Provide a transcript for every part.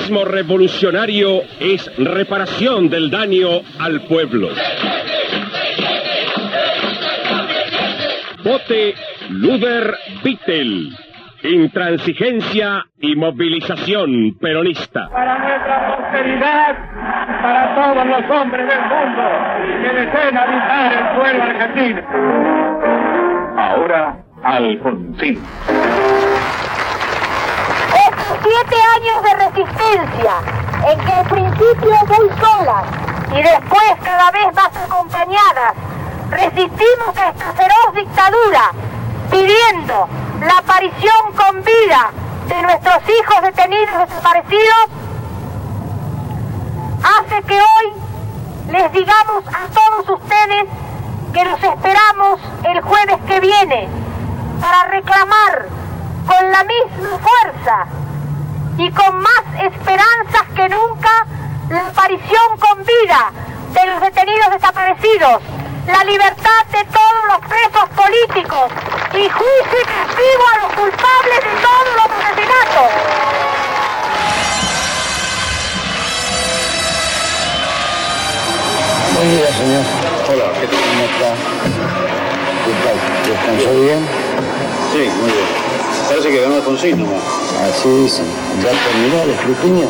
socialismo revolucionario es reparación del daño al pueblo. Vote Luder Vittel. Intransigencia y movilización peronista. Para nuestra posteridad, para todos los hombres del mundo que deseen habitar el pueblo argentino. Ahora, Alfonsín. Siete años de resistencia, en que al principio muy solas y después cada vez más acompañadas, resistimos a esta feroz dictadura, pidiendo la aparición con vida de nuestros hijos detenidos desaparecidos, hace que hoy les digamos a todos ustedes que los esperamos el jueves que viene para reclamar con la misma fuerza y con más esperanzas que nunca la aparición con vida de los detenidos desaparecidos, la libertad de todos los presos políticos y juicio y castigo a los culpables de todos los asesinatos. Buen día, señor. Hola, ¿qué tal? ¿Cómo está? ¿Qué tal? ¿Descansó bien? Sí, muy bien. Parece que ganó Alfonsín nomás. Así dicen. ¿Ya terminó el escrutinio?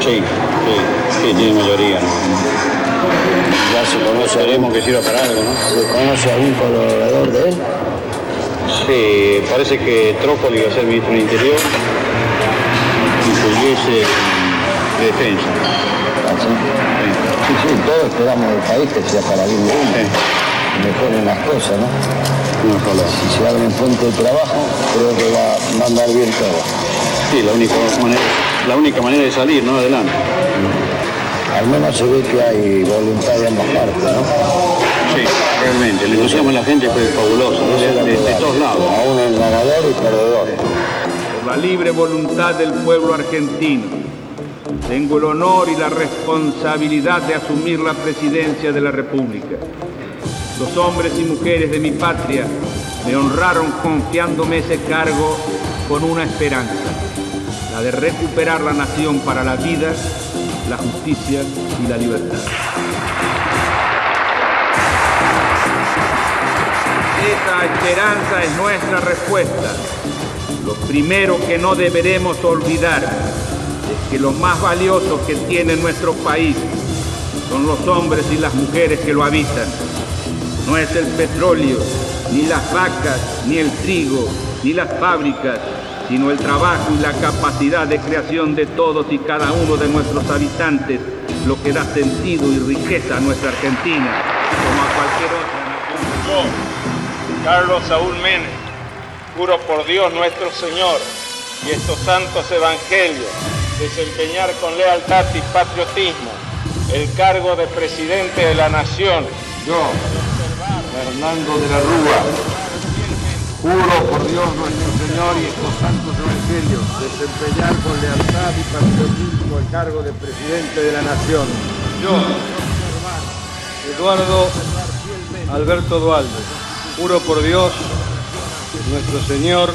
Sí, sí, sí, tiene mayoría. Ya se conoce, Esperemos que sirva para algo, ¿no? ¿se conoce algún colaborador de él? Sí, parece que Trócoli va a ser ministro del Interior y Pugliese de Defensa. ¿Así? Sí, sí, todos esperamos del país que sea para bien Mejoren las cosas, ¿no? Ojalá. Si se abre un puente de trabajo, creo que va, va a andar bien todo. Sí, la única manera, la única manera de salir, ¿no? Adelante. Al menos se ve que hay voluntad de ambas partes, ¿no? Sí, realmente. El entusiasmo de la gente fue fabuloso, ¿no? de, de- de todos lados. Aún en ganador y perdedor. por la libre voluntad del pueblo argentino. Tengo el honor y la responsabilidad de asumir la presidencia de la República. Los hombres y mujeres de mi patria me honraron confiándome ese cargo con una esperanza, la de recuperar la nación para la vida, la justicia y la libertad. Esa esperanza es nuestra respuesta. Lo primero que no deberemos olvidar es que lo más valioso que tiene nuestro país son los hombres y las mujeres que lo habitan. No es el petróleo, ni las vacas, ni el trigo, ni las fábricas, sino el trabajo y la capacidad de creación de todos y cada uno de nuestros habitantes lo que da sentido y riqueza a nuestra Argentina, como a cualquier otra nación. Yo, Carlos Saúl Menem, juro por Dios nuestro Señor y estos santos evangelios desempeñar con lealtad y patriotismo el cargo de presidente de la nación. Yo, Fernando de la Rúa, juro por Dios nuestro Señor y estos santos evangelios desempeñar con lealtad y patriotismo el cargo de presidente de la nación. Yo, Eduardo Alberto Dualde, juro por Dios nuestro Señor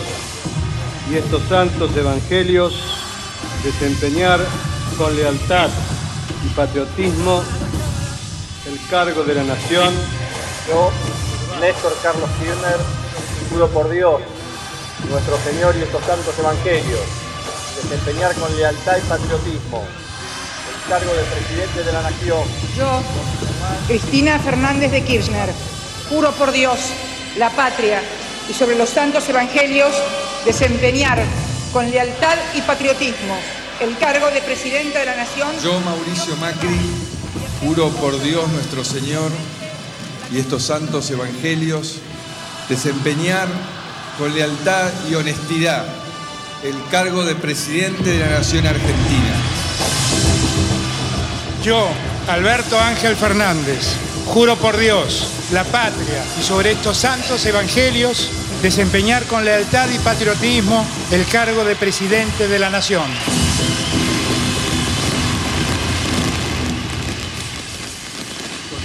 y estos santos evangelios desempeñar con lealtad y patriotismo el cargo de la nación. Yo, Néstor Carlos Kirchner, juro por Dios nuestro Señor y estos santos evangelios desempeñar con lealtad y patriotismo el cargo de presidente de la nación. Yo, Cristina Fernández de Kirchner, juro por Dios, la patria y sobre los santos evangelios desempeñar con lealtad y patriotismo el cargo de presidenta de la nación. Yo, Mauricio Macri, juro por Dios nuestro Señor y estos santos evangelios, desempeñar con lealtad y honestidad el cargo de presidente de la Nación Argentina. Yo, Alberto Ángel Fernández, juro por Dios, la patria y sobre estos santos evangelios desempeñar con lealtad y patriotismo el cargo de presidente de la nación.